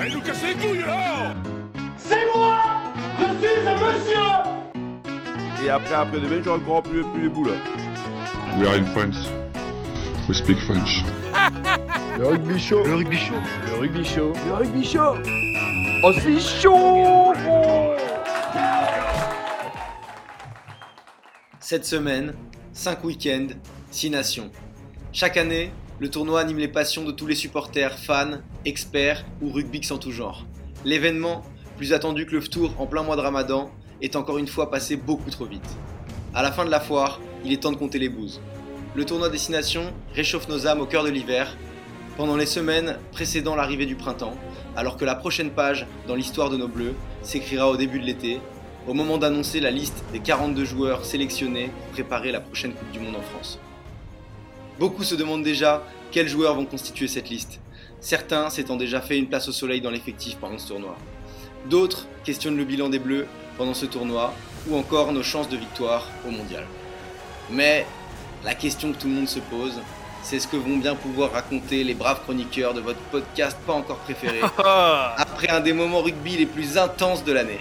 Allez nous casser les couilles là C'est moi Je suis un monsieur Et après, après demain, je encore plus, plus les boules. We are in France. We speak French. Le rugby chaud. Le rugby chaud. Le rugby chaud. Le rugby chaud. Oh, c'est chaud Cette semaine, 5 week-ends, 6 nations. Chaque année, le tournoi anime les passions de tous les supporters, fans, experts ou rugby en tout genre. L'événement, plus attendu que le tour en plein mois de ramadan, est encore une fois passé beaucoup trop vite. À la fin de la foire, il est temps de compter les bouses. Le tournoi Destination réchauffe nos âmes au cœur de l'hiver, pendant les semaines précédant l'arrivée du printemps, alors que la prochaine page dans l'histoire de nos Bleus s'écrira au début de l'été, au moment d'annoncer la liste des 42 joueurs sélectionnés pour préparer la prochaine Coupe du Monde en France. Beaucoup se demandent déjà quels joueurs vont constituer cette liste, certains s'étant déjà fait une place au soleil dans l'effectif pendant ce tournoi. D'autres questionnent le bilan des Bleus pendant ce tournoi ou encore nos chances de victoire au mondial. Mais la question que tout le monde se pose, c'est ce que vont bien pouvoir raconter les braves chroniqueurs de votre podcast pas encore préféré après un des moments rugby les plus intenses de l'année.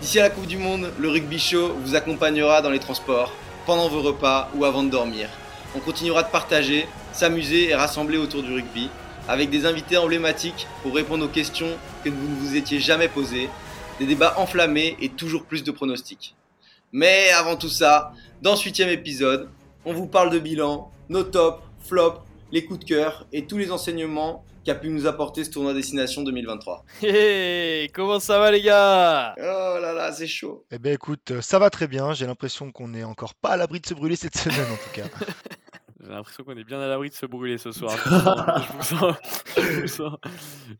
D'ici à la Coupe du Monde, le Rugby Show vous accompagnera dans les transports, pendant vos repas ou avant de dormir. On continuera de partager, s'amuser et rassembler autour du rugby, avec des invités emblématiques pour répondre aux questions que vous ne vous étiez jamais posées, des débats enflammés et toujours plus de pronostics. Mais avant tout ça, dans ce huitième épisode, on vous parle de bilan, nos tops, flops, les coups de cœur et tous les enseignements qu'a pu nous apporter ce tournoi Destination 2023. Hey, comment ça va les gars? Oh là là, c'est chaud. Eh ben écoute, euh, ça va très bien. J'ai l'impression qu'on est encore pas à l'abri de se brûler cette semaine en tout cas. J'ai l'impression qu'on est bien à l'abri de se brûler ce soir. je, vous sens, je, vous sens,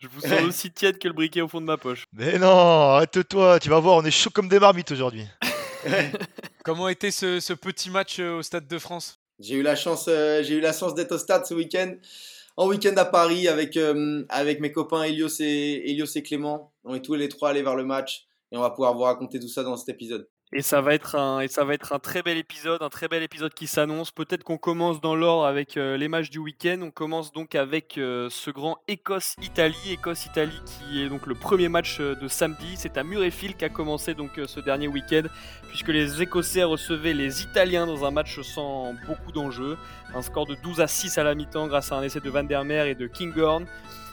je vous sens aussi tiède que le briquet au fond de ma poche. Mais non, arrête-toi, tu vas voir, on est chaud comme des marmites aujourd'hui. Comment était ce, ce petit match euh, au Stade de France? J'ai eu la chance, euh, j'ai eu la chance d'être au stade ce week-end, en week-end à Paris avec euh, avec mes copains Elios et Elios et Clément. On est tous les trois allés vers le match et on va pouvoir vous raconter tout ça dans cet épisode. Et ça va être un, et ça va être un très bel épisode, un très bel épisode qui s'annonce. Peut-être qu'on commence dans l'ordre avec euh, les matchs du week-end. On commence donc avec euh, ce grand Écosse-Italie, Écosse-Italie qui est donc le premier match euh, de samedi. C'est à Murrayfield qu'a commencé donc ce dernier week-end, puisque les Écossais recevaient les Italiens dans un match sans beaucoup d'enjeux. Un score de 12 à 6 à la mi-temps grâce à un essai de Van der Meer et de Kinghorn.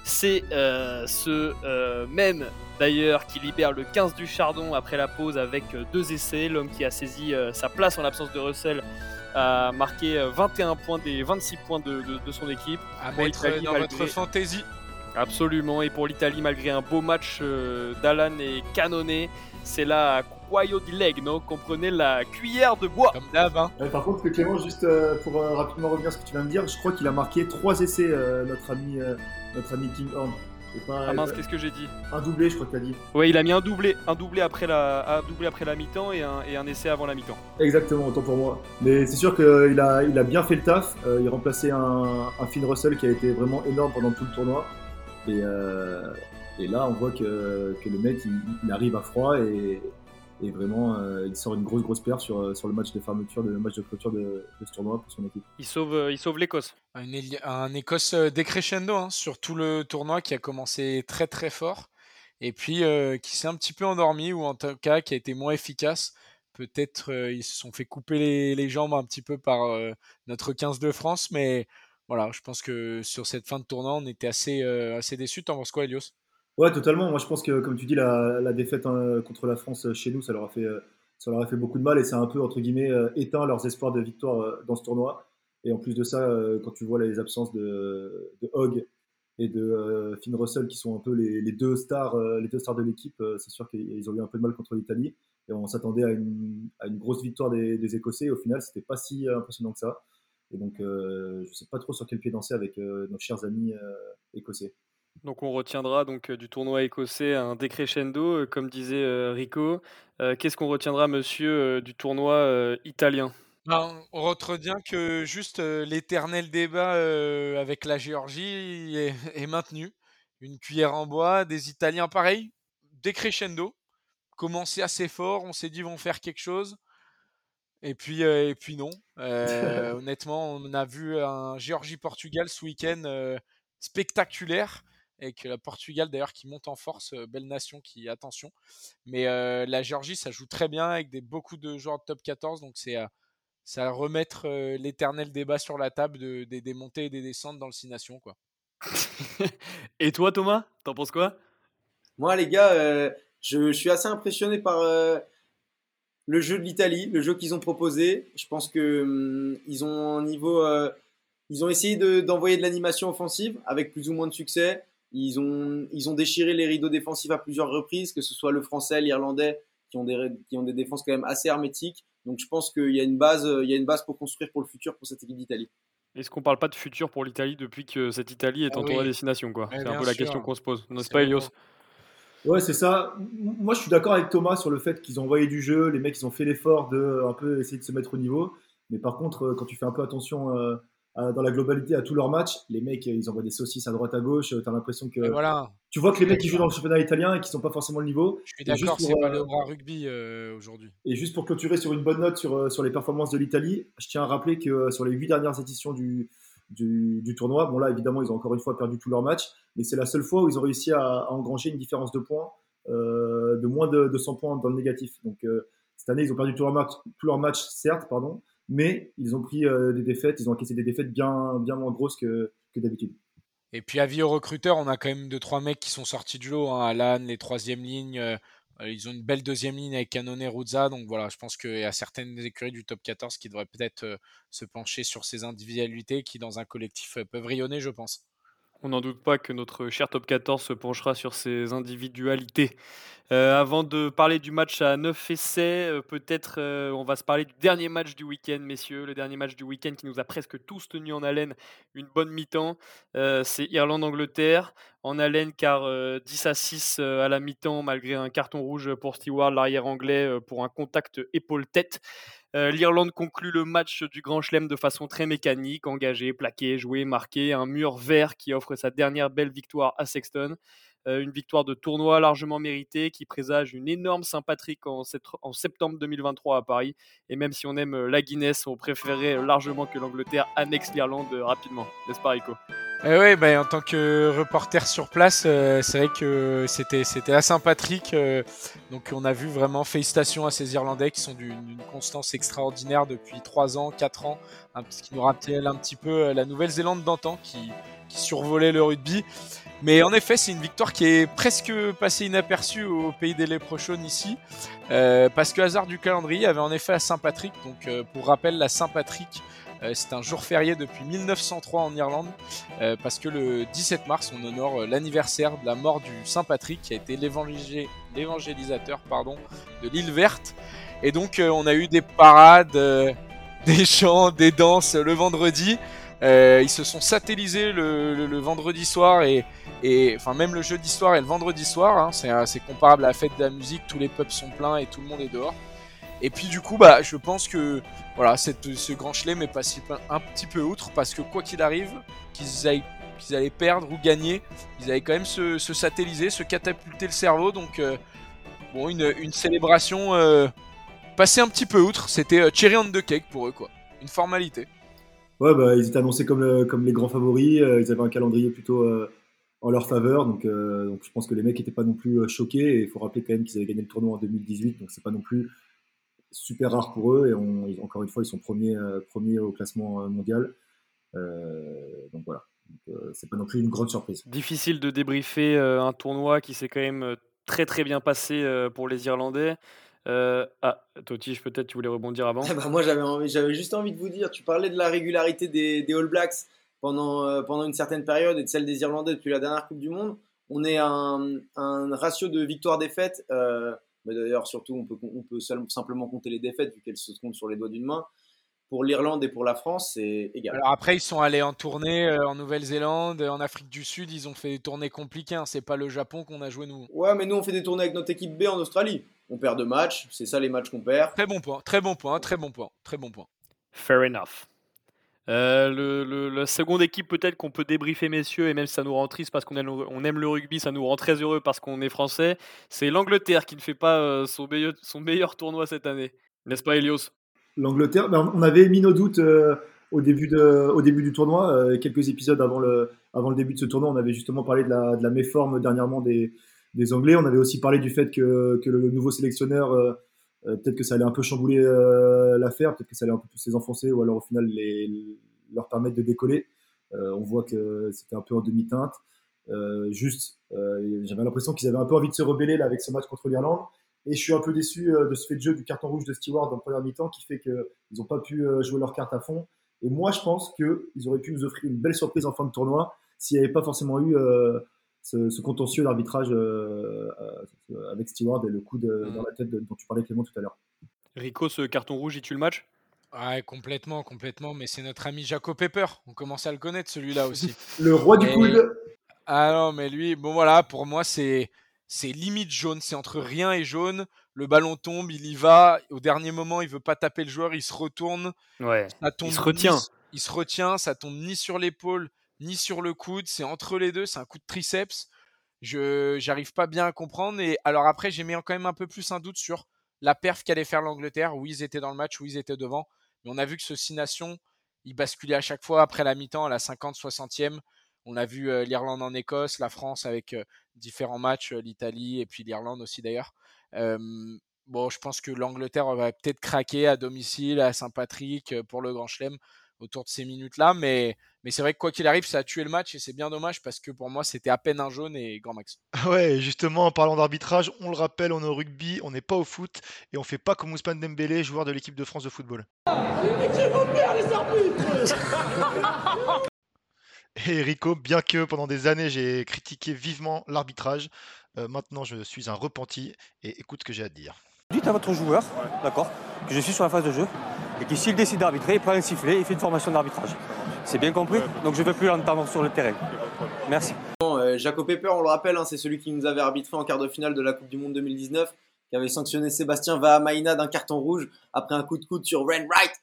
C'est euh, ce euh, même d'ailleurs qui libère le 15 du Chardon après la pause avec euh, deux essais. L'homme qui a saisi sa place en l'absence de Russell a marqué euh, 21 points des 26 points de, de- de son équipe. À Pour mettre l'Italie, dans malgré- votre fantaisie. Absolument. Et pour l'Italie, malgré un beau match euh, d'Alan et Canonné, c'est là à Cuoio di Legno prenait la cuillère de bois. Comme d'hab, hein. Ouais, par contre, Clément, juste euh, pour euh, rapidement revenir sur ce que tu viens de dire, je crois qu'il a marqué trois essais, euh, notre ami, euh, notre ami King Horn. Pas, Ah mince, qu'est-ce que j'ai dit un doublé, je crois que t'as dit. Ouais, il a mis un doublé, un doublé après la, un doublé après la mi-temps et un, et un essai avant la mi-temps. Exactement, autant pour moi. Mais c'est sûr qu'il a, il a bien fait le taf. Euh, il remplaçait un, un Finn Russell qui a été vraiment énorme pendant tout le tournoi. Et, euh, et là, on voit que, que le mec, il, il arrive à froid et, et vraiment, euh, il sort une grosse, grosse paire sur, sur le match de fermeture, le match de clôture de, de ce tournoi pour son équipe. Il sauve, euh, il sauve l'Écosse. Un, Écosse euh, décrescendo hein, sur tout le tournoi qui a commencé très très fort et puis euh, qui s'est un petit peu endormi ou en tout cas qui a été moins efficace. Peut-être euh, ils se sont fait couper les, les jambes un petit peu par euh, notre 15 de France, mais voilà, je pense que sur cette fin de tournoi, on était assez, euh, assez déçus. T'en penses quoi, Elios? Ouais, totalement. Moi, je pense que, comme tu dis, la, défaite hein, contre la France euh, chez nous, ça leur a fait, euh, ça leur a fait beaucoup de mal et ça a un peu, entre guillemets, euh, éteint leurs espoirs de victoire dans ce tournoi. Et en plus de ça, quand tu vois les absences de, Hogg et de Finn Russell, qui sont un peu les, deux stars, les deux stars de l'équipe, c'est sûr qu'ils ont eu un peu de mal contre l'Italie. Et on s'attendait à une, grosse victoire des, Écossais. Au final, c'était pas si impressionnant que ça. Et donc, euh, je sais pas trop sur quel pied danser avec nos chers amis écossais. Donc on retiendra donc euh, du tournoi écossais un décrescendo, euh, comme disait euh, Rico. Qu'est-ce qu'on retiendra, monsieur, du tournoi italien? Ben, on retient que juste euh, l'éternel débat euh, avec la Géorgie est, est maintenu. Une cuillère en bois, des Italiens pareil, décrescendo, commencé assez fort, on s'est dit vont faire quelque chose. Et puis, euh, et puis non. Honnêtement, on a vu un Géorgie-Portugal ce week-end euh, spectaculaire. Avec le Portugal d'ailleurs qui monte en force, belle nation qui, attention. Mais la Géorgie, ça joue très bien avec des, beaucoup de joueurs de top 14, donc c'est à remettre l'éternel débat sur la table de, des montées et des descentes dans le 6 Nations. Quoi. et toi Thomas, t'en penses quoi? Moi les gars, je, suis assez impressionné par le jeu de l'Italie, le jeu qu'ils ont proposé. Je pense que hum, ils ont un niveau, ils ont essayé d'envoyer de, l'animation offensive avec plus ou moins de succès. Ils ont, ils ont déchiré les rideaux défensifs à plusieurs reprises, que ce soit le français, l'irlandais, qui ont des, qui ont des défenses quand même assez hermétiques. Donc je pense qu'il y a une base, il y a une base pour construire pour le futur pour cette équipe d'Italie. Est-ce qu'on parle pas de futur pour l'Italie depuis que cette Italie est ah entourée oui. destination quoi? C'est un peu la question qu'on se pose, n'est-ce pas Elios Ouais, c'est ça. Moi, je suis d'accord avec Thomas sur le fait qu'ils ont envoyé du jeu, les mecs, ils ont fait l'effort de un peu essayer de se mettre au niveau. Mais par contre, euh, quand tu fais un peu attention euh, dans la globalité à tous leurs matchs, les mecs, ils envoient des saucisses à droite à gauche. T'as l'impression que voilà. tu vois que les mecs qui jouent dans le championnat italien et qui sont pas forcément le niveau. Je suis d'accord, c'est pas le bras rugby aujourd'hui. Et juste pour clôturer sur une bonne note sur, sur les performances de l'Italie, je tiens à rappeler que sur les huit dernières éditions du, du, tournoi. Bon, là, évidemment, ils ont encore une fois perdu tous leurs matchs, mais c'est la seule fois où ils ont réussi à, engranger une différence de points euh, de moins de, 100 points dans le négatif. Donc, euh, cette année, ils ont perdu tous leurs matchs, tous leurs matchs certes, pardon, mais ils ont pris euh, des défaites, ils ont encaissé des défaites bien, moins grosses que, d'habitude. Et puis, avis aux recruteurs, on a quand même deux, trois mecs qui sont sortis du lot. Hein. Alan, les troisième lignes. ils ont une belle deuxième ligne avec Canone et Ruzza. Donc voilà, je pense qu'il y a certaines écuries du top 14 qui devraient peut-être se pencher sur ces individualités qui, dans un collectif, peuvent rayonner, je pense. On n'en doute pas que notre cher top 14 se penchera sur ses individualités. Euh, avant de parler du match à 9 essais, euh, peut-être euh, on va se parler du dernier match du week-end, messieurs. Le dernier match du week-end qui nous a presque tous tenus en haleine une bonne mi-temps. c'est Irlande-Angleterre. En haleine car 10 à 6 à la mi-temps, malgré un carton rouge pour Stewart, l'arrière anglais, pour un contact épaule-tête. Euh, L'Irlande conclut le match du Grand Chelem de façon très mécanique, engagée, plaquée, jouée, marquée. Un mur vert qui offre sa dernière belle victoire à Sexton. Euh, une victoire de tournoi largement méritée qui présage une énorme Saint-Patrick en, en, septembre 2023 à Paris. Et même si on aime la Guinness, on préférerait largement que l'Angleterre annexe l'Irlande rapidement. N'est-ce pas, Rico? Eh oui, bah, en tant que reporter sur place, euh, c'est vrai que c'était c'était à Saint-Patrick. Euh, donc on a vu vraiment félicitations à ces Irlandais qui sont d'une constance extraordinaire depuis 3 ans, 4 ans, ce qui nous rappelle un petit peu euh, la Nouvelle-Zélande d'antan qui, qui survolait le rugby. Mais en effet, c'est une victoire qui est presque passée inaperçue au pays des Léprochaunes ici, parce que hasard du calendrier avait en effet à Saint-Patrick. Donc pour rappel, la Saint-Patrick euh, c'est un jour férié depuis 1903 en Irlande, euh, parce que le 17 mars, on honore euh, l'anniversaire de la mort du Saint Patrick, qui a été l'évangélisateur pardon, de l'île verte. Et donc, on a eu des parades, des chants, des danses le vendredi. ils se sont satellisés le, vendredi soir et, enfin même le jeudi soir et le vendredi soir. Hein. c'est comparable à la fête de la musique. Tous les pubs sont pleins et tout le monde est dehors. Et puis du coup, bah, je pense que voilà, cette, ce grand chelem est passé un petit peu outre parce que quoi qu'il arrive, qu'ils aillent qu'ils allaient perdre ou gagner, ils allaient quand même se, se satelliser, se catapulter le cerveau. Donc, euh, bon, une, une célébration euh, passée un petit peu outre. C'était euh, cherry on the cake pour eux, quoi. Une formalité. Ouais, bah, ils étaient annoncés comme, comme les grands favoris. ils avaient un calendrier plutôt en leur faveur. Donc, donc, je pense que les mecs n'étaient pas non plus choqués. Et il faut rappeler quand même qu'ils avaient gagné le tournoi en 2018. Donc, c'est pas non plus super rare pour eux. Et encore une fois, ils sont premiers, euh, premiers au classement euh, mondial. Euh, donc voilà. c'est pas non plus une grande surprise. Difficile de débriefer un tournoi qui s'est quand même très très bien passé pour les Irlandais. ah, Totiche, peut-être tu voulais rebondir avant bah, Moi, j'avais, j'avais juste envie de vous dire, tu parlais de la régularité des, des All Blacks pendant, pendant une certaine période et de celle des Irlandais depuis la dernière Coupe du Monde. On est à un, un ratio de victoire-défaite mais d'ailleurs surtout on peut, on peut simplement compter les défaites vu qu'elles se comptent sur les doigts d'une main. Pour l'Irlande et pour la France, c'est égal. Alors après, ils sont allés en tournée euh, en Nouvelle-Zélande, en Afrique du Sud, ils ont fait des tournées compliquées. Hein. C'est pas le Japon qu'on a joué nous. Ouais, mais nous on fait des tournées avec notre équipe B en Australie. On perd deux matchs, c'est ça les matchs qu'on perd. Très bon point, très bon point, très bon point, très bon point. Fair enough. Euh, le, la seconde équipe peut-être qu'on peut débriefer messieurs et même si ça nous rend triste parce qu'on aime, le rugby, ça nous rend très heureux parce qu'on est français, c'est l'Angleterre qui ne fait pas euh, son, meilleur, son meilleur tournoi cette année. N'est-ce pas Elios? L'Angleterre, ben, on avait mis nos doutes euh, au début, de, au début du tournoi, quelques épisodes avant le, avant le début de ce tournoi, on avait justement parlé de la, de la méforme dernièrement des, des Anglais. On avait aussi parlé du fait que, que le nouveau sélectionneur, peut-être que ça allait un peu chambouler l'affaire, peut-être que ça allait un peu plus les enfoncer, ou alors au final leur permettre de décoller. on voit que c'était un peu en demi-teinte. juste, j'avais l'impression qu'ils avaient un peu envie de se rebeller là, avec ce match contre l'Irlande. Et je suis un peu déçu de ce fait de jeu du carton rouge de Stewart dans le premier mi-temps qui fait qu'ils n'ont pas pu jouer leur carte à fond. Et moi, je pense qu'ils auraient pu nous offrir une belle surprise en fin de tournoi s'il n'y avait pas forcément eu euh, ce, contentieux d'arbitrage euh, euh, avec Stewart et le coup de, mm. dans la tête dont tu parlais Clément tout à l'heure. Rico, ce carton rouge, il tue le match? Ouais, complètement, complètement. Mais c'est notre ami Jaco Pepper. On commence à le connaître, celui-là aussi. le roi du coude. Ah non, mais lui, bon voilà, pour moi, c'est c'est limite jaune. C'est entre rien et jaune le ballon tombe, il y va, au dernier moment, il veut pas taper le joueur, il se retourne. Ouais. il se retient. il se retient, ça tombe ni sur l'épaule, ni sur le coude, c'est entre les deux, c'est un coup de triceps. Je j'arrive pas bien à comprendre et alors après, j'ai mis quand même un peu plus un doute sur la perf qu'allait faire l'Angleterre, où ils étaient dans le match, où ils étaient devant. Mais on a vu que ce 6 nations, il basculait à chaque fois après la mi-temps à la 50 60e. On a vu euh, l'Irlande en Écosse, la France avec euh, différents matchs, euh, l'Italie et puis l'Irlande aussi d'ailleurs bon, je pense que l'Angleterre va peut-être craquer à domicile à Saint-Patrick pour le Grand Chelem autour de ces minutes-là, mais, mais c'est vrai que quoi qu'il arrive, ça a tué le match et c'est bien dommage parce que pour moi, c'était à peine un jaune et grand max. Ouais, justement, en parlant d'arbitrage, on le rappelle, on est au rugby, on n'est pas au foot et on fait pas comme Ousmane Dembélé, joueur de l'équipe de France de football. Et Rico, bien que pendant des années j'ai critiqué vivement l'arbitrage, euh, maintenant, je suis un repenti et écoute ce que j'ai à te dire. Dites à votre joueur, d'accord, que je suis sur la phase de jeu et que s'il décide d'arbitrer, il prend un sifflet, il fait une formation d'arbitrage. C'est bien compris Donc je ne veux plus l'entendre sur le terrain. Merci. Euh, Jaco Pepper, on le rappelle, hein, c'est celui qui nous avait arbitré en quart de finale de la Coupe du Monde 2019, qui avait sanctionné Sébastien Vahamaina d'un carton rouge après un coup de coude sur Ren Wright.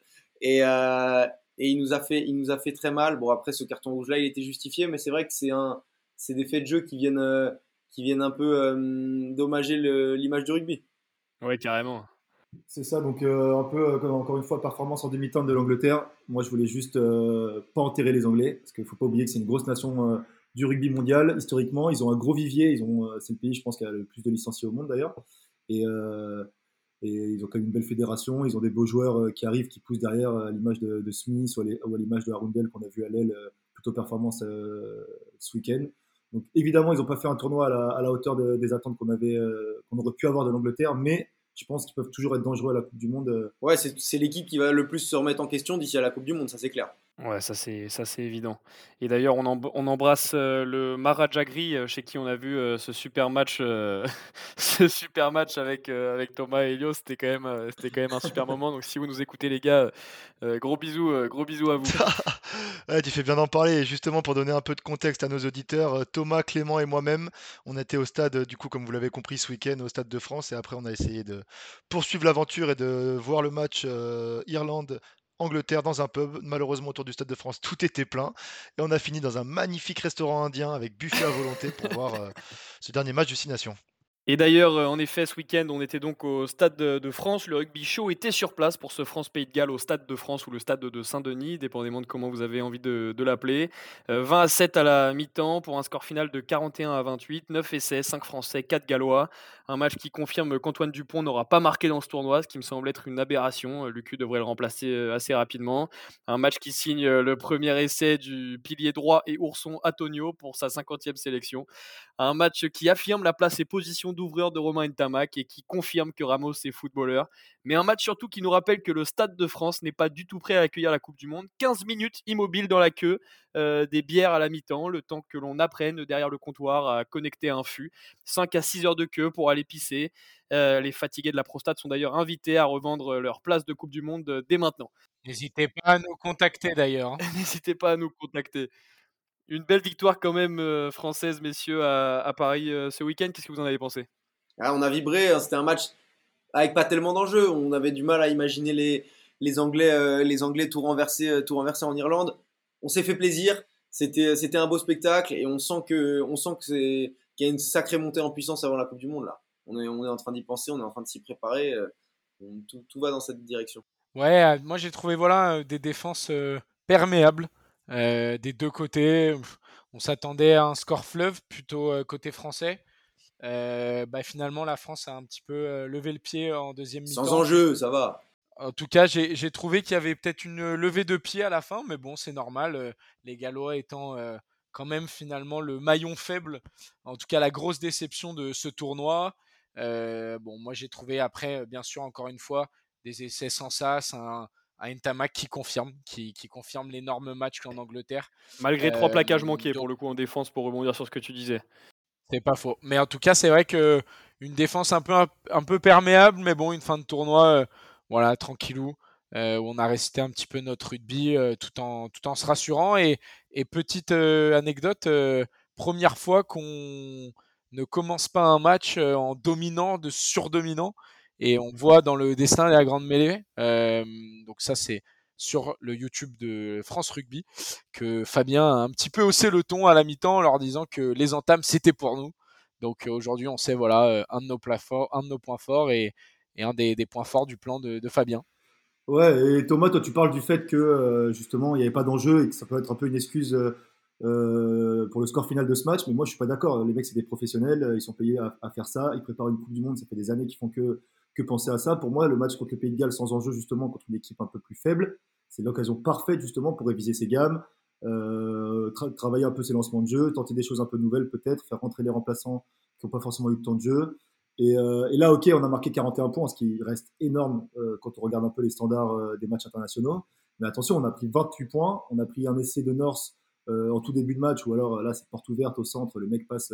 Et, euh, et il, nous a fait, il nous a fait très mal. Bon, après, ce carton rouge-là, il était justifié, mais c'est vrai que c'est un, c'est des faits de jeu qui viennent, qui viennent un peu euh, dommager l'image du rugby. Oui, carrément. C'est ça, donc euh, un peu, euh, encore une fois, performance en demi-temps de l'Angleterre. Moi, je voulais juste pas enterrer les Anglais, parce qu'il ne faut pas oublier que c'est une grosse nation du rugby mondial, historiquement. Ils ont un gros vivier, ils ont, c'est le pays, je pense, qui a le plus de licenciés au monde d'ailleurs. Et, ils ont quand même une belle fédération, ils ont des beaux joueurs qui arrivent, qui poussent derrière à l'image de, Smith ou à l'image de Arundel qu'on a vu à l'aile, plutôt performance ce week-end. Donc évidemment, ils n'ont pas fait un tournoi à la, hauteur des attentes qu'on avait, euh, qu'on aurait pu avoir de l'Angleterre, mais je pense qu'ils peuvent toujours être dangereux à la Coupe du Monde. Euh. Ouais, c'est l'équipe qui va le plus se remettre en question d'ici à la Coupe du Monde, ça c'est clair. Ouais, ça c'est ça c'est évident. Et d'ailleurs, on, embrasse euh, le Marajagri euh, chez qui on a vu euh, ce super match, ce super match avec Thomas et Elio. C'était quand même c'était quand même un super moment. Donc si vous nous écoutez les gars, gros bisous, gros bisous à vous. tu fais bien d'en parler. justement, pour donner un peu de contexte à nos auditeurs, Thomas, Clément et moi-même, on était au stade, du coup, comme vous l'avez compris, ce week-end au stade de France. Et après, on a essayé de poursuivre l'aventure et de voir le match Irlande Angleterre dans un pub. Malheureusement, autour du Stade de France, tout était plein. Et on a fini dans un magnifique restaurant indien avec buffet à volonté pour voir euh, ce dernier match du Six Nations. Et d'ailleurs, euh, en effet, ce week-end, on était donc au Stade de, France. Le rugby show était sur place pour ce France-Pays de Galles au Stade de France ou le Stade de Saint-Denis, dépendamment de comment vous avez envie de, l'appeler. 20 euh, à 7 à la mi-temps pour un score final de 41 à 28, 9 essais, 5 Français, 4 Gallois. Un match qui confirme qu'Antoine Dupont n'aura pas marqué dans ce tournoi, ce qui me semble être une aberration. Lucu devrait le remplacer euh, assez rapidement. Un match qui signe le premier essai du pilier droit et ourson Antonio pour sa 50e sélection. Un match qui affirme la place et position d'ouvreur de Romain Ntamak et qui confirme que Ramos est footballeur. Mais un match surtout qui nous rappelle que le Stade de France n'est pas du tout prêt à accueillir la Coupe du Monde. 15 minutes immobile dans la queue, euh, des bières à la mi-temps, le temps que l'on apprenne derrière le comptoir à connecter un fût. 5 à 6 heures de queue pour aller pisser. Euh, les fatigués de la prostate sont d'ailleurs invités à revendre leur place de Coupe du Monde euh, dès maintenant. N'hésitez pas à nous contacter d'ailleurs. Hein. N'hésitez pas à nous contacter. Une belle victoire quand même française, messieurs, à, Paris ce week-end. Qu'est-ce que vous en avez pensé? Ah, on a vibré, hein, c'était un match avec pas tellement d'enjeux. On avait du mal à imaginer les, les Anglais, euh, les Anglais tout renversés, euh, tout renversés en Irlande. On s'est fait plaisir. C'était, c'était un beau spectacle et on sent que, on sent que c'est, qu'il y a une sacrée montée en puissance avant la Coupe du Monde là. On est, on est en train d'y penser, on est en train de s'y préparer. Euh, tout, tout, va dans cette direction. Ouais, moi j'ai trouvé voilà des défenses perméable des deux côtés. On s'attendait à un score fleuve plutôt côté français. Bah, finalement, la France a un petit peu levé le pied en deuxième mi-temps. Sans enjeu, ça va. En tout cas, j'ai trouvé qu'il y avait peut-être une levée de pied à la fin, mais bon, c'est normal. les Gallois étant quand même finalement le maillon faible, en tout cas la grosse déception de ce tournoi. bon, moi j'ai trouvé après, bien sûr, encore une fois, des essais sans sas, un, un Ntamak qui confirme, qui, confirme l'énorme match qu'en Angleterre. Malgré trois plaquages manqués pour le coup en défense, pour rebondir sur ce que tu disais. C'est pas faux. Mais en tout cas, c'est vrai que une défense un peu, un, peu perméable, mais bon, une fin de tournoi, voilà, tranquillou. Euh, où on a récité un petit peu notre rugby euh, tout, en, tout en se rassurant. Et, petite euh, anecdote, première fois qu'on ne commence pas un match en dominant, de surdominant. Et on voit dans le dessin la grande mêlée. donc ça, c'est sur le YouTube de France Rugby que Fabien a un petit peu haussé le ton à la mi-temps en leur disant que les entames c'était pour nous. Donc aujourd'hui on sait voilà un de nos, forts, un de nos points forts et, un des, points forts du plan de Fabien. Ouais, et Thomas, toi, tu parles du fait que euh, justement, il n'y avait pas d'enjeu et que ça peut être un peu une excuse euh, euh, pour le score final de ce match. Mais moi, je suis pas d'accord. Les mecs, c'est des professionnels, ils sont payés à, faire ça. Ils préparent une Coupe du Monde, ça fait des années qu'ils font que, que penser à ça? Pour moi, le match contre le Pays de Galles sans enjeu, justement, contre une équipe un peu plus faible, c'est l'occasion parfaite justement pour réviser ses gammes, travailler un peu ses lancements de jeu, tenter des choses un peu nouvelles peut-être, faire rentrer les remplaçants qui n'ont pas forcément eu de temps de jeu. Euh, et, là, ok, on a marqué 41 points, ce qui reste énorme euh, quand on regarde un peu les standards euh, des matchs internationaux. Mais attention, on a pris 28 points, on a pris un essai de North en tout début de match, ou alors là, c'est porte ouverte au centre, le mec passe,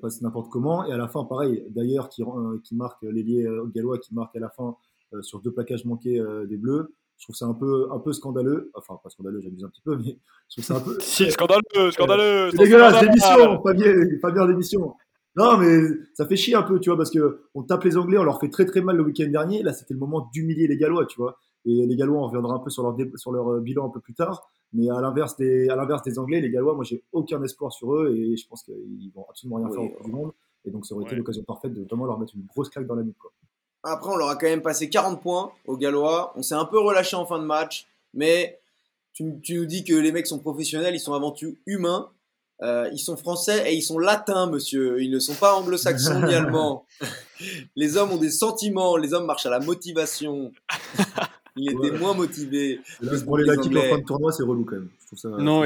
passe n'importe comment. Et à la fin, pareil, d'ailleurs, qui, qui marque l'ailier gallois, qui marque à la fin sur deux plaquages manqués des Bleus. Je trouve ça un peu, un peu scandaleux. Enfin, pas scandaleux, j'abuse un petit peu, mais je trouve ça un peu. si, scandaleux, scandaleux. C'est dégueulasse, l'émission, pas bien, pas bien l'émission. Non, mais ça fait chier un peu, tu vois, parce que on tape les Anglais, on leur fait très très mal le week-end dernier. Là, c'était le moment d'humilier les Gallois, tu vois. Et les Gallois, on reviendra un peu sur leur, sur leur euh, bilan un peu plus tard. Mais à l'inverse des, à l'inverse des Anglais, les Gallois, moi, j'ai aucun espoir sur eux et je pense qu'ils vont absolument rien faire au Coupe du Monde. Et donc, ça aurait été l'occasion parfaite de vraiment leur mettre une grosse claque dans la nuque, quoi. Après, on leur a quand même passé 40 points aux Gallois. On s'est un peu relâché en fin de match, mais tu, tu nous dis que les mecs sont professionnels, ils sont avant tout humains. Euh, ils sont français et ils sont latins, monsieur. Ils ne sont pas anglo-saxons ni allemands. Les hommes ont des sentiments. Les hommes marchent à la motivation. Ils étaient moins motivés. pour les Latiques en fin de tournoi, c'est relou quand même. non,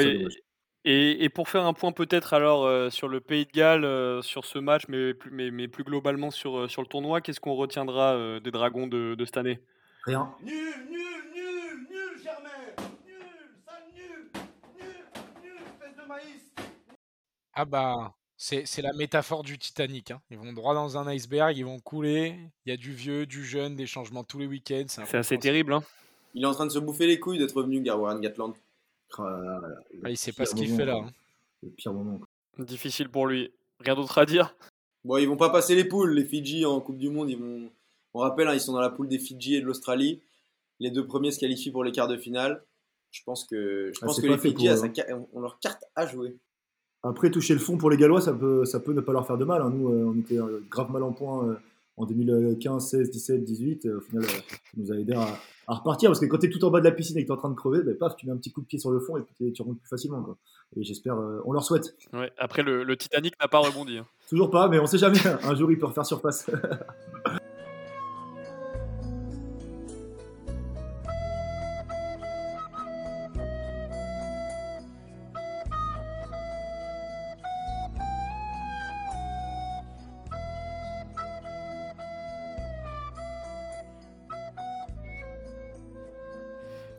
et, pour faire un point peut-être alors euh, sur le Pays de Galles, euh, sur ce match, mais plus, mais, mais plus globalement sur, sur le tournoi, qu'est-ce qu'on retiendra des Dragons de, de cette année? Rien. Nul, nul, nul, nul, Germain. Nul, sale nul. Nul, nul, espèce de maïs. Ah bah, c'est la métaphore du Titanic. Hein. Ils vont droit dans un iceberg, ils vont couler. Il y a du vieux, du jeune, des changements tous les week-ends. C'est assez terrible. Hein. Il est en train de se bouffer les couilles d'être revenu, Garwaran Gatland. Ah, il sait pas ce qu'il fait là. Hein. Le pire moment. Difficile pour lui. Rien d'autre à dire. Bon, ils vont pas passer les poules, les Fidji en Coupe du Monde. Ils vont... On rappelle, ils sont dans la poule des Fidji et de l'Australie. Les deux premiers se qualifient pour les quarts de finale. Je pense que, je ah, pense que les Fidji, ont leur carte à jouer. Après, toucher le fond pour les Gallois, ça peut, ça peut ne pas leur faire de mal. Hein. Nous, euh, on était euh, grave mal en point euh, en 2015, 16, 17, 18. Au final, ça nous a aidé à, repartir. Parce que quand tu es tout en bas de la piscine et que tu es en train de crever, ben, paf, tu mets un petit coup de pied sur le fond et puis tu remontes plus facilement. Et j'espère, on leur souhaite. Ouais, après, le, Titanic n'a pas rebondi. Hein. Toujours pas, mais on sait jamais. un jour, il peut refaire surface.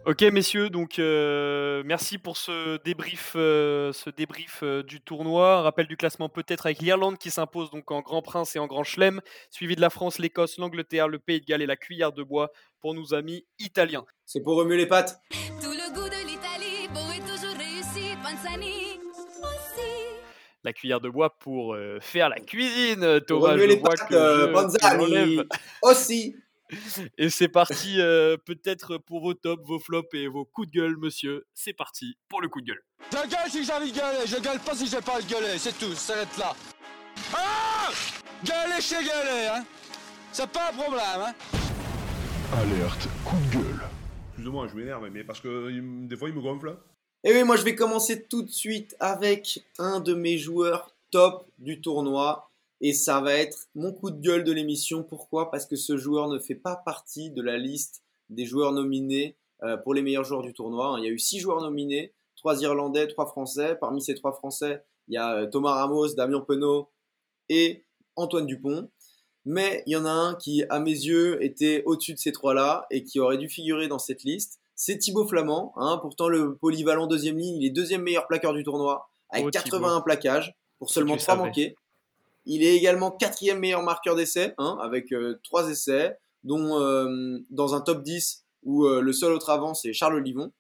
Ok messieurs, donc euh, merci pour ce débrief, euh, ce débrief euh, du tournoi. rappel du classement peut-être avec l'Irlande qui s'impose donc en Grand Prince et en Grand Chelem, suivi de la France, l'Écosse, l'Angleterre, le Pays de Galles et la cuillère de bois pour nos amis italiens. C'est pour remuer les pattes. Tout le goût de l'Italie, beau et toujours réussi, Panzani aussi. La cuillère de bois pour faire la cuisine, Thomas. remuer les pattes, Panzani aussi. Et c'est parti, euh, peut-être pour vos tops, vos flops et vos coups de gueule, monsieur. C'est parti pour le coup de gueule. Je gueule si j'ai envie de gueuler, je gueule pas si j'ai pas envie de gueuler, c'est tout, ça s'arrête là. Ah Gueuler, chez gueuler, hein C'est pas un problème, hein Alerte, coup de gueule. excuse-moi, je m'énerve, mais parce que il des fois, il me gonfle. hein. Et oui, moi je vais commencer tout de suite avec un de mes joueurs top du tournoi. Et ça va être mon coup de gueule de l'émission. Pourquoi? Parce que ce joueur ne fait pas partie de la liste des joueurs nominés euh, pour les meilleurs joueurs du tournoi. Il y a eu six joueurs nominés, trois Irlandais, trois Français. Parmi ces trois Français, il y a euh, Thomas Ramos, Damien Penaud et Antoine Dupont. Mais il y en a un qui, à mes yeux, était au-dessus de ces trois-là et qui aurait dû figurer dans cette liste. C'est Thibaut Flamand. hein. pourtant, le polyvalent deuxième ligne, il est deuxième meilleur plaqueur du tournoi avec Oh, Thibaut. 81 plaquages pour seulement tu 3 savais. manqués. Il est également quatrième meilleur marqueur d'essais hein, avec euh, 3 essais, dont euh, dans un top 10 où euh, le seul autre avant, c'est Charles Livon.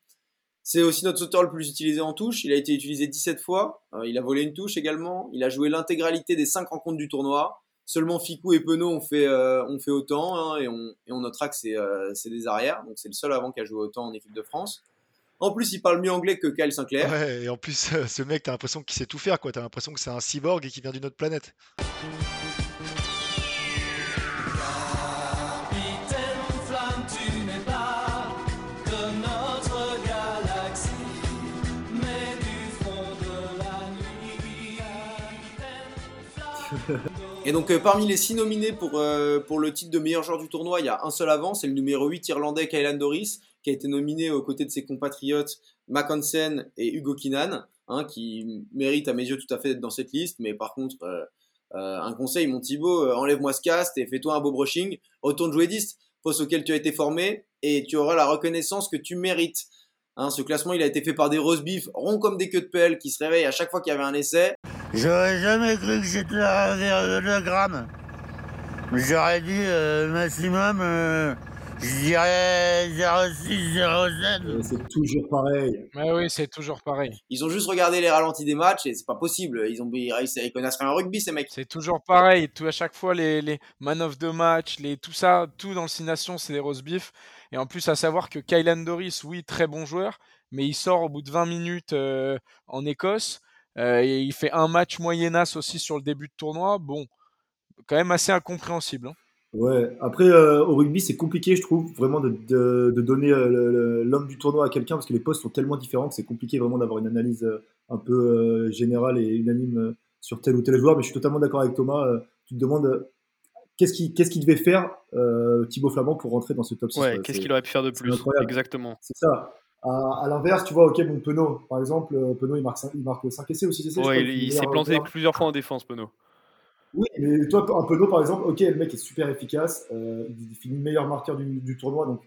C'est aussi notre sauteur le plus utilisé en touche. Il a été utilisé 17 fois. Il a volé une touche également. Il a joué l'intégralité des 5 rencontres du tournoi. Seulement Ficou et Penaud ont fait, autant. hein, et, on, notera que c'est des arrières. Donc c'est le seul avant qui a joué autant en équipe de France. En plus, il parle mieux anglais que Kyle Sinclair. Ouais, et en plus, euh, ce mec, t'as l'impression qu'il sait tout faire, quoi. T'as l'impression que c'est un cyborg et qu'il vient d'une autre planète. Et donc euh, parmi les six nominés pour, euh, pour le titre de meilleur joueur du tournoi, il y a un seul avant, c'est le numéro 8 irlandais Kylan Doris, qui a été nominé aux côtés de ses compatriotes Mac Hansen et Hugo Kinan, hein, qui méritent à mes yeux tout à fait d'être dans cette liste, mais par contre, euh, euh, un conseil, mon Thibaut, euh, enlève-moi ce cast et fais-toi un beau brushing, retourne jouer 10, poste auquel tu as été formé, et tu auras la reconnaissance que tu mérites. Hein, ce classement, il a été fait par des roast beef ronds comme des queues de pelle qui se réveillent à chaque fois qu'il y avait un essai. J'aurais jamais cru que j'étais à 2 grammes. J'aurais dit maximum, je dirais 0,6, 0,7. C'est toujours pareil. Ouais, oui, c'est toujours pareil. Ils ont juste regardé les ralentis des matchs et c'est pas possible. Ils ont ils connaissent rien au rugby ces mecs. C'est toujours pareil. Tout, à chaque fois, les, les man of the match, les, tout ça, tout dans le Six Nations, c'est des roast beef. Et en plus, à savoir que Kylan Doris, oui, très bon joueur, mais il sort au bout de 20 minutes euh, en Écosse. Euh, et il fait un match moyennasse aussi sur le début de tournoi. Bon, quand même assez incompréhensible. hein. Ouais, après euh, au rugby c'est compliqué je trouve vraiment de, de, de donner euh, l'homme du tournoi à quelqu'un parce que les postes sont tellement différents que c'est compliqué vraiment d'avoir une analyse euh, un peu générale et unanime sur tel ou tel joueur mais je suis totalement d'accord avec Thomas tu te demandes qu'est-ce qu'il qu'est-ce qu'il devait faire Thibaut Flamand pour rentrer dans ce top 6 Ouais, qu'est-ce qu'il aurait pu faire de plus? Exactement. c'est ça à, à l'inverse tu vois ok bon Penaud par exemple Penaud il marque 5, il marque 5 essais aussi c'est ça, je Ouais, il, il s'est planté plusieurs fois en défense, Penaud. Oui, mais toi, un Penaud, par exemple, ok, le mec est super efficace, euh, il finit meilleur marqueur du, tournoi, donc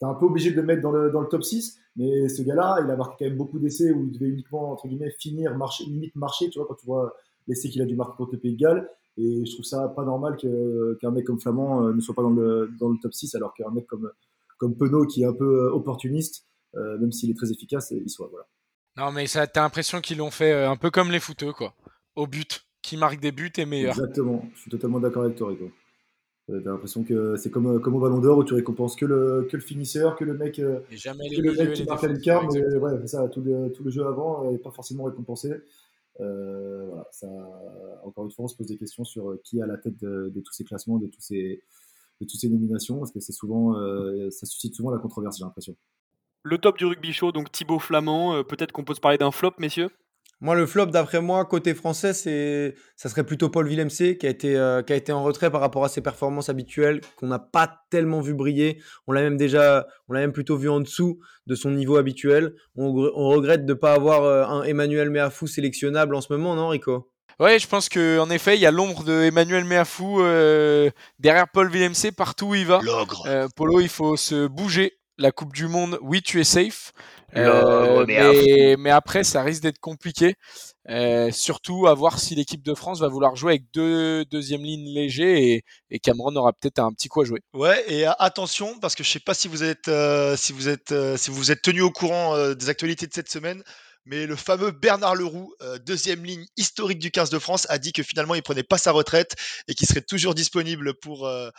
t'es un peu obligé de le mettre dans le, top 6, mais ce gars-là, il a marqué quand même beaucoup d'essais où il devait uniquement, entre guillemets, finir, limite marcher, tu vois, quand tu vois l'essai qu'il a dû marquer contre le Pays de Galles, et je trouve ça pas normal qu'un mec comme Flamand euh, ne soit pas dans le, dans le top 6, alors qu'un mec comme, comme Penaud, qui est un peu euh, opportuniste, euh, même s'il est très efficace, il soit, voilà. Non, mais t'as l'impression qu'ils l'ont fait un peu comme les footeux, quoi. Au but. Qui marque des buts est meilleur. Exactement, je suis totalement d'accord avec toi, Rico. Euh, T'as l'impression que c'est comme, euh, comme au Ballon d'Or où tu récompenses que le, que le finisseur, que le mec, euh, Et jamais que les le mec qui marque la lucarne, mais ouais, c'est ça, tout le, tout le jeu avant n'est pas forcément récompensé. Euh, voilà, ça, encore une fois, on se pose des questions sur qui est à la tête de, de tous ces classements, de, tous ces, de toutes ces nominations, parce que c'est souvent, euh, ça suscite souvent la controverse, j'ai l'impression. Le top du rugby show, donc Thibaut Flamand. euh, Peut-être qu'on peut se parler d'un flop, messieurs? Moi, le flop, d'après moi, côté français, c'est, ça serait plutôt Paul Villemc qui a été, euh, qui a été en retrait par rapport à ses performances habituelles, qu'on n'a pas tellement vu briller. On l'a même déjà, on l'a même plutôt vu en dessous de son niveau habituel. On, gre- on regrette de ne pas avoir euh, un Emmanuel Meafou sélectionnable en ce moment, non, Rico? Ouais, je pense qu'en effet, il y a l'ombre de Emmanuel Meafou euh, derrière Paul Villemc partout où il va. Euh, Polo, il faut se bouger. La Coupe du Monde, oui, tu es safe. Euh, mais, mais après, ça risque d'être compliqué. Euh, surtout à voir si l'équipe de France va vouloir jouer avec deux deuxième lignes légers et, et Cameron aura peut-être un petit coup à jouer. Ouais, et attention, parce que je sais pas si vous êtes, euh, si vous êtes, euh, si vous vous êtes tenu au courant euh, des actualités de cette semaine, mais le fameux Bernard Leroux, euh, deuxième ligne historique du 15 de France, a dit que finalement il prenait pas sa retraite et qu'il serait toujours disponible pour, euh,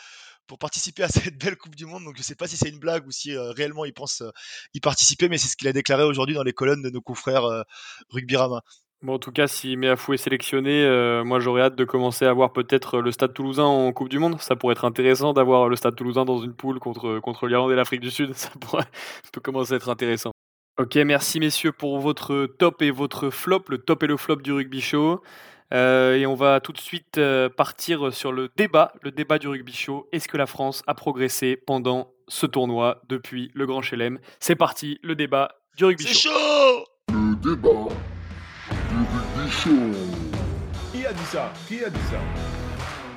pour participer à cette belle Coupe du Monde. Donc je sais pas si c'est une blague ou si euh, réellement il pense euh, y participer, mais c'est ce qu'il a déclaré aujourd'hui dans les colonnes de nos confrères euh, Rugby Rama. Bon, en tout cas, si Meafou est sélectionné, moi j'aurais hâte de commencer à voir peut-être le Stade Toulousain en Coupe du Monde. Ça pourrait être intéressant d'avoir le Stade Toulousain dans une poule contre, contre l'Irlande et l'Afrique du Sud. Ça pourrait, ça peut commencer à être intéressant. Ok, merci messieurs pour votre top et votre flop, le top et le flop du rugby show. Euh, et on va tout de suite euh, partir sur le débat, le débat du rugby show. Est-ce que la France a progressé pendant ce tournoi depuis le Grand Chelem? C'est parti, le débat du rugby C'est show. chaud Le débat du rugby show. Qui a dit ça? Qui a dit ça?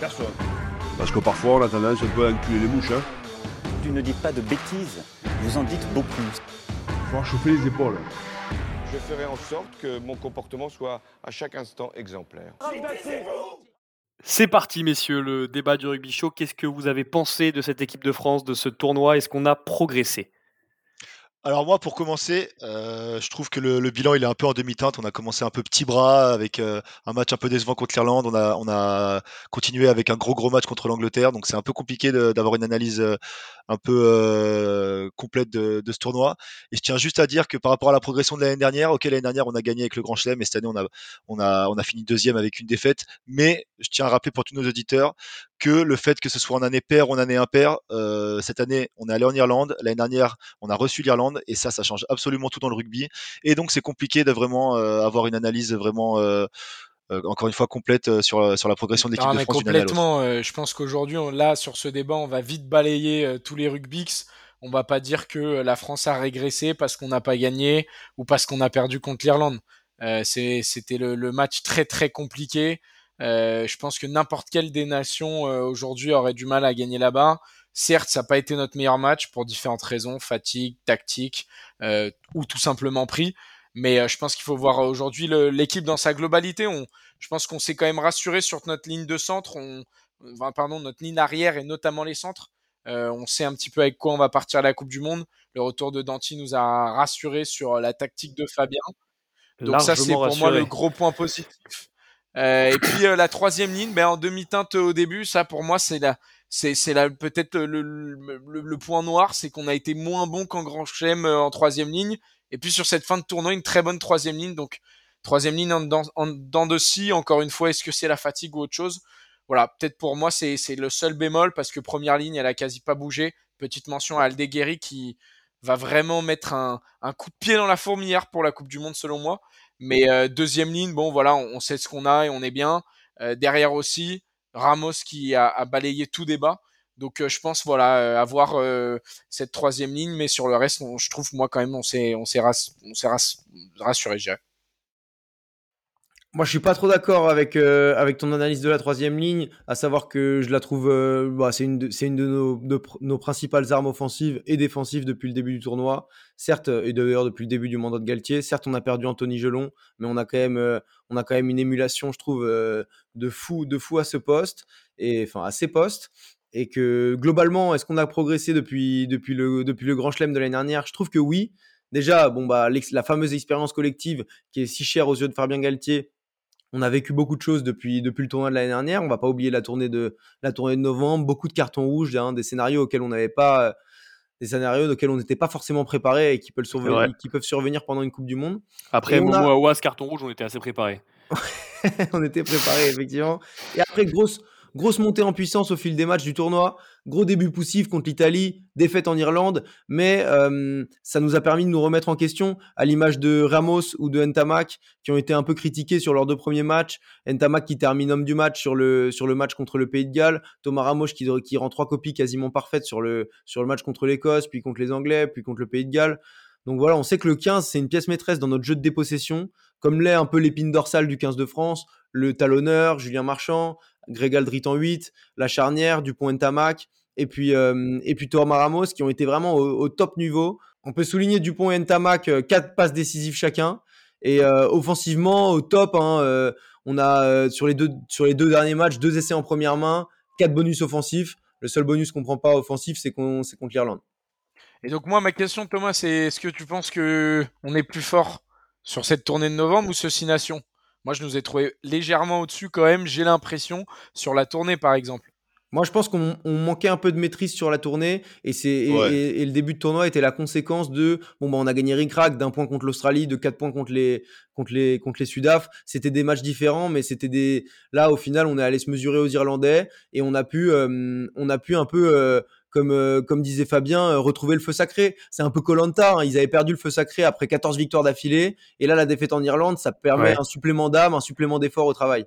Personne. Parce que parfois on a tendance un peu à enculer les mouches. Hein. Tu ne dites pas de bêtises, vous en dites beaucoup. Faut chauffer les épaules. Je ferai en sorte que mon comportement soit à chaque instant exemplaire. C'est parti, messieurs, le débat du rugby show. Qu'est-ce que vous avez pensé de cette équipe de France, de ce tournoi? Est-ce qu'on a progressé? Alors moi, pour commencer, euh, je trouve que le, bilan il est un peu en demi-teinte. On a commencé un peu petit bras avec euh, un match un peu décevant contre l'Irlande. On a, on a continué avec un gros gros match contre l'Angleterre. Donc c'est un peu compliqué d'avoir une analyse euh, un peu complète de, de ce tournoi. Et je tiens juste à dire que par rapport à la progression de l'année dernière, ok l'année dernière on a gagné avec le Grand Chelem et cette année on a, on a, on a fini deuxième avec une défaite. Mais je tiens à rappeler pour tous nos auditeurs que le fait que ce soit en année paire ou en année impaire, euh, cette année on est allé en Irlande, l'année dernière on a reçu l'Irlande et ça ça change absolument tout dans le rugby. Et donc c'est compliqué de vraiment euh, avoir une analyse vraiment euh, encore une fois complète sur, sur la progression de l'équipe Ah, de France complètement. je pense qu'aujourd'hui, on- là, sur ce débat, on va vite balayer tous les rugbyx. On va pas dire que la France a régressé parce qu'on n'a pas gagné ou parce qu'on a perdu contre l'Irlande. Euh, C'était le, le match très très compliqué. Euh, je pense que n'importe quelle des nations euh, aujourd'hui aurait du mal à gagner là-bas. Certes, ça n'a pas été notre meilleur match pour différentes raisons, fatigue, tactique euh, ou tout simplement prix. Mais je pense qu'il faut voir aujourd'hui l'équipe dans sa globalité. On, je pense qu'on s'est quand même rassuré sur notre ligne de centre, on, enfin, pardon, notre ligne arrière et notamment les centres. On sait un petit peu avec quoi on va partir à la Coupe du Monde. Le retour de Danti nous a rassuré sur la tactique de Fabien. Donc ça, c'est pour moi le gros point positif. Euh, et puis euh, la troisième ligne, ben, en demi-teinte au début, ça pour moi c'est la, c'est, c'est la, peut-être le, le, le- point noir, c'est qu'on a été moins bon qu'en Grand Chelem euh, en troisième ligne. Et puis sur cette fin de tournoi, une très bonne troisième ligne. Donc troisième ligne en, dedans- en dents de scie. Encore une fois, est-ce que c'est la fatigue ou autre chose? Voilà, peut-être pour moi c'est, c'est le seul bémol parce que première ligne, elle a quasi pas bougé. Petite mention à Aldeguerri qui va vraiment mettre un, un coup de pied dans la fourmilière pour la Coupe du Monde selon moi. Mais euh, deuxième ligne, bon voilà, on, sait ce qu'on a et on est bien. Euh, derrière aussi, Ramos qui a, balayé tout débat. Donc euh, je pense voilà euh, avoir cette troisième ligne, mais sur le reste, je trouve moi quand même on s'est on s'est rassuré, je. Moi, je suis pas trop d'accord avec, euh, avec ton analyse de la troisième ligne, à savoir que je la trouve, euh, bah, c'est une c'est une de nos, nos principales armes offensives et défensives depuis le début du tournoi. Certes, et d'ailleurs depuis le début du mandat de Galtier, certes, on a perdu Anthony Gelon, mais on a quand même, euh, on a quand même une émulation, je trouve, euh, de fou, de fou à ce poste, et enfin à ces postes. Et que globalement, est-ce qu'on a progressé depuis, depuis, le, depuis le grand chelem de l'année dernière? Je trouve que oui. Déjà, bon, bah, la fameuse expérience collective qui est si chère aux yeux de Fabien Galtier, on a vécu beaucoup de choses depuis, depuis le tournoi de l'année dernière. On va pas oublier la tournée de, la tournée de novembre, beaucoup de cartons rouges, hein, des scénarios auxquels on n'avait pas, euh, des scénarios auxquels on n'était pas forcément préparé et qui peuvent, survenir, qui peuvent survenir pendant une Coupe du Monde. Après a- Momo Awas, carton rouge, on était assez préparés. on était préparé effectivement. Et après, grosse, grosse montée en puissance au fil des matchs du tournoi. Gros début poussif contre l'Italie, défaite en Irlande, mais euh, ça nous a permis de nous remettre en question, à l'image de Ramos ou de Ntamak, qui ont été un peu critiqués sur leurs deux premiers matchs. Ntamak qui termine homme du match sur le, sur le match contre le Pays de Galles. Thomas Ramos qui, qui rend trois copies quasiment parfaites sur le, sur le match contre l'Écosse, puis contre les Anglais, puis contre le Pays de Galles. Donc voilà, on sait que le 15, c'est une pièce maîtresse dans notre jeu de dépossession, comme l'est un peu l'épine dorsale du 15 de France, le talonneur, Julien Marchand, Greg Aldrit en 8, la charnière, Dupont Ntamak, et puis, euh, et puis Thomas Ramos, qui ont été vraiment au, top niveau. On peut souligner Dupont et Ntamak, euh, quatre passes décisives chacun. Et euh, offensivement, au top, hein, euh, on a euh, sur, les deux, sur les deux derniers matchs, deux essais en première main, quatre bonus offensifs. Le seul bonus qu'on prend pas offensif, c'est qu'on- contre l'Irlande. Et donc moi ma question Thomas, c'est est-ce que tu penses que on est plus fort sur cette tournée de novembre ou ce Six Nations? Moi je nous ai trouvé légèrement au-dessus quand même, j'ai l'impression sur la tournée par exemple. Moi, je pense qu'on on manquait un peu de maîtrise sur la tournée et, c'est, et, Ouais. et- et le début de tournoi était la conséquence de bon, bah, on a gagné ric-rac d'un point contre l'Australie, de quatre points contre les, contre les, contre les Sudaf. C'était des matchs différents, mais c'était des. Là, au final, on est allé se mesurer aux Irlandais et on a pu, euh, on a pu un peu. euh, comme, euh, comme disait Fabien, euh, retrouver le feu sacré. C'est un peu Colanta. Ils avaient perdu le feu sacré après 14 victoires d'affilée. Et là, la défaite en Irlande, ça permet Ouais. un supplément d'âme, un supplément d'effort au travail.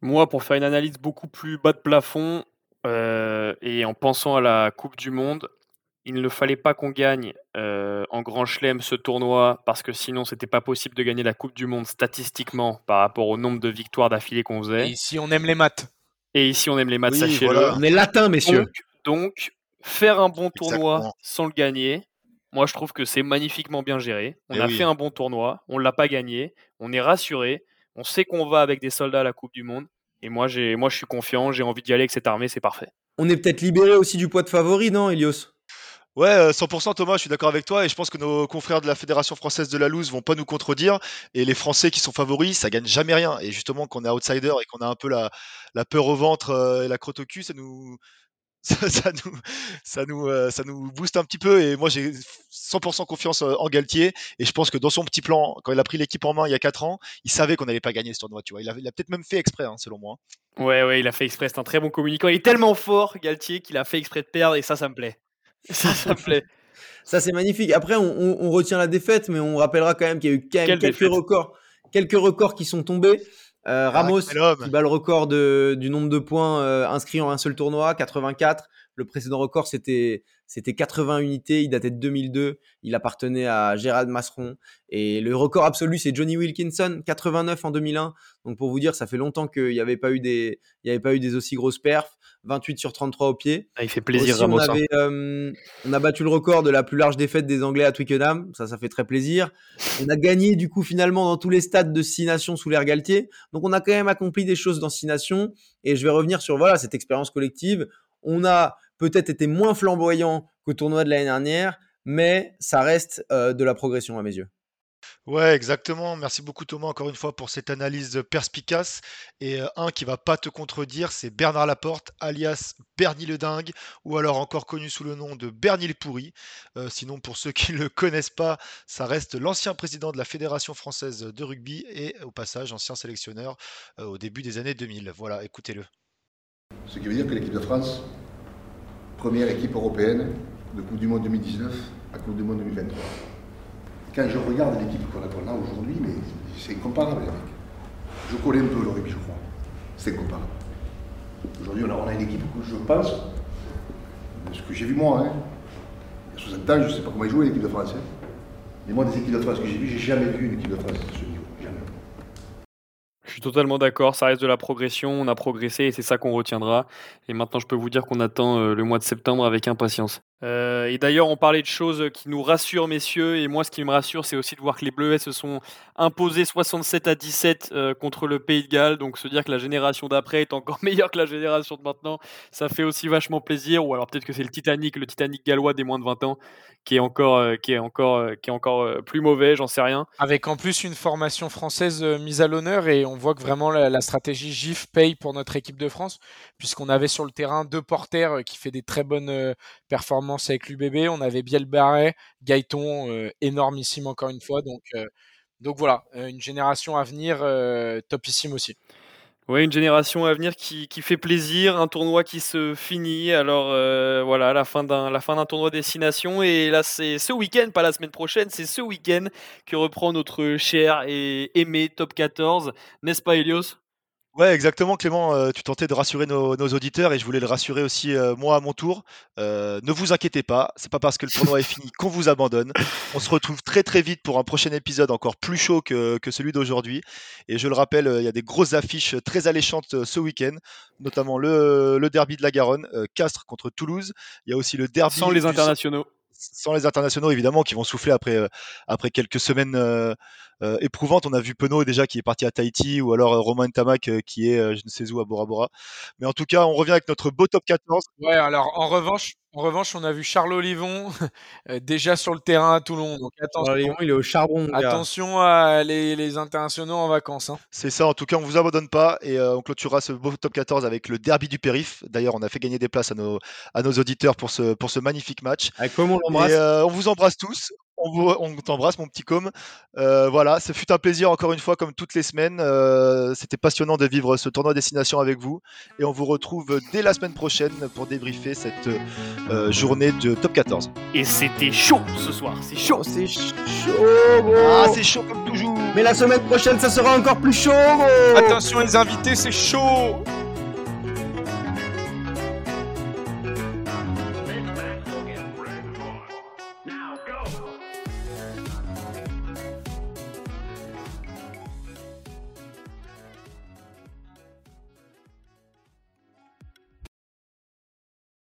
Moi, pour faire une analyse beaucoup plus bas de plafond, euh, et en pensant à la Coupe du Monde, il ne fallait pas qu'on gagne euh, en Grand Chelem ce tournoi, parce que sinon, c'était pas possible de gagner la Coupe du Monde statistiquement par rapport au nombre de victoires d'affilée qu'on faisait. Et ici, on aime les maths. Et ici, on aime les maths, Oui, sachez-le. voilà. On est latin, messieurs. Donc, donc, faire un bon tournoi Exactement. sans le gagner, moi je trouve que c'est magnifiquement bien géré. On Eh a oui. fait un bon tournoi, on l'a pas gagné, on est rassuré, on sait qu'on va avec des soldats à la Coupe du Monde. Et moi, j'ai, moi je suis confiant, j'ai envie d'y aller avec cette armée, c'est parfait. On est peut-être libéré aussi du poids de favori, non, Elios? Ouais, euh, 100% Thomas, je suis d'accord avec toi et je pense que nos confrères de la Fédération française de la loose vont pas nous contredire et les Français qui sont favoris, ça gagne jamais rien et justement qu'on est outsider et qu'on a un peu la, la peur au ventre euh, et la crotte au cul, ça nous ça, ça nous ça nous euh, ça nous booste un petit peu et moi j'ai 100% confiance euh, en Galtier et je pense que dans son petit plan quand il a pris l'équipe en main il y a 4 ans, il savait qu'on n'allait pas gagner ce tournoi, tu vois. Il a, il a peut-être même fait exprès hein, selon moi. Ouais, ouais, il a fait exprès, c'est un très bon communicant. Il est tellement fort, Galtier, qu'il a fait exprès de perdre et ça, ça me plaît. Ça, ça me plaît. Ça, c'est magnifique. Après, on, on- on retient la défaite, mais on rappellera quand même qu'il y a eu quand même Quelle quelques défaite? records, quelques records qui sont tombés. Euh, Ramos quel homme. qui bat le record de- du nombre de points euh, inscrits en un seul tournoi, 84. Le précédent record, c'était c'était 80 unités. Il datait de 2002. Il appartenait à Gérald Masseron. Et le record absolu, c'est Johnny Wilkinson, 89 en 2001. Donc pour vous dire, ça fait longtemps qu'il n'y avait pas eu des il y avait pas eu des aussi grosses perfs. 28 sur 33 au pied. Ah, il fait plaisir, Aussi, Ramos. On, hein. avait, euh, on a battu le record de la plus large défaite des Anglais à Twickenham. Ça, ça fait très plaisir. On a gagné, du coup, finalement, dans tous les stades de Six Nations sous l'ère Galtier. Donc, on a quand même accompli des choses dans Six Nations. Et je vais revenir sur voilà, cette expérience collective. On a peut-être été moins flamboyant qu'au tournoi de l'année dernière, mais ça reste euh, de la progression à mes yeux. Ouais, exactement. Merci beaucoup Thomas encore une fois pour cette analyse perspicace. Et euh, un qui va pas te contredire, c'est Bernard Laporte, alias Bernie le Dingue, ou alors encore connu sous le nom de Bernie le Pourri. Euh, sinon, pour ceux qui ne le connaissent pas, ça reste l'ancien président de la Fédération française de rugby et au passage ancien sélectionneur euh, au début des années 2000. Voilà, écoutez-le. Ce qui veut dire que l'équipe de France, première équipe européenne de Coupe du Monde 2019 à Coupe du Monde 2023. Quand je regarde l'équipe qu'on a, aujourd'hui, mais c'est incomparable. Je connais un peu le rugby, je crois. C'est incomparable. Aujourd'hui, on a, une équipe que je pense, ce que j'ai vu moi, hein, il y a 60 ans, je ne sais pas comment ils jouent l'équipe de France. hein. Mais moi, des équipes de France que j'ai vues, j'ai jamais vu une équipe de France à ce niveau. Jamais. Je suis totalement d'accord, ça reste de la progression, on a progressé et c'est ça qu'on retiendra. Et maintenant, je peux vous dire qu'on attend euh, le mois de septembre avec impatience. Euh, et d'ailleurs, on parlait de choses qui nous rassurent, messieurs, et moi, ce qui me rassure, c'est aussi de voir que les Bleuets se sont imposés 67 à 17 euh, contre le Pays de Galles. Donc, se dire que la génération d'après est encore meilleure que la génération de maintenant, ça fait aussi vachement plaisir. Ou alors peut-être que c'est le Titanic, le Titanic gallois des moins de 20 ans, qui est encore, euh, qui est encore, euh, qui est encore euh, plus mauvais, j'en sais rien. Avec en plus une formation française mise à l'honneur et on voit que vraiment la, stratégie GIF paye pour notre équipe de France puisqu'on avait sur le terrain deux porteurs qui fait des très bonnes performances avec l'UBB. On avait Biel Barret, Gaëton, énormissime encore une fois. Donc, voilà, une génération à venir topissime aussi. Oui, une génération à venir qui, qui fait plaisir, un tournoi qui se finit. Alors euh, voilà, la fin d'un la fin d'un tournoi destination. Et là c'est ce week-end, pas la semaine prochaine, c'est ce week-end que reprend notre cher et aimé top 14, n'est-ce pas Elios Ouais, exactement, Clément. euh, tu tentais de rassurer nos, nos auditeurs et je voulais le rassurer aussi euh, moi à mon tour. Euh, ne vous inquiétez pas, c'est pas parce que le tournoi est fini qu'on vous abandonne. On se retrouve très très vite pour un prochain épisode encore plus chaud que, que celui d'aujourd'hui. Et je le rappelle, euh, il y a des grosses affiches très alléchantes euh, ce week-end, notamment le, le derby de la Garonne, euh, Castres contre Toulouse. Il y a aussi le derby Sans les du- internationaux. sans les internationaux évidemment qui vont souffler après, euh, après quelques semaines euh, euh, éprouvantes. On a vu Penaud déjà qui est parti à Tahiti ou alors euh, Romain Tamac euh, qui est euh, je ne sais où à Bora Bora. Mais en tout cas, on revient avec notre beau top 14. Ouais, alors en revanche, en revanche, on a vu Charles Olivon euh, déjà sur le terrain à Toulon. Donc attention, Olivon, il est au charbon, attention à les, les internationaux en vacances. hein. C'est ça, en tout cas, on vous abandonne pas et euh, on clôturera ce beau top 14 avec le derby du périph. D'ailleurs, on a fait gagner des places à nos, à nos auditeurs pour ce, pour ce magnifique match. Avec comme on l'embrasse. Et, euh, on vous embrasse tous. On, t'embrasse, mon petit com. Euh, voilà, ce fut un plaisir encore une fois, comme toutes les semaines. Euh, C'était passionnant de vivre ce tournoi destination avec vous. Et on vous retrouve dès la semaine prochaine pour débriefer cette euh, journée de top 14. Et c'était chaud ce soir, c'est chaud. c'est chaud. Ah, c'est chaud comme toujours. Mais la semaine prochaine, ça sera encore plus chaud. Attention les invités, c'est chaud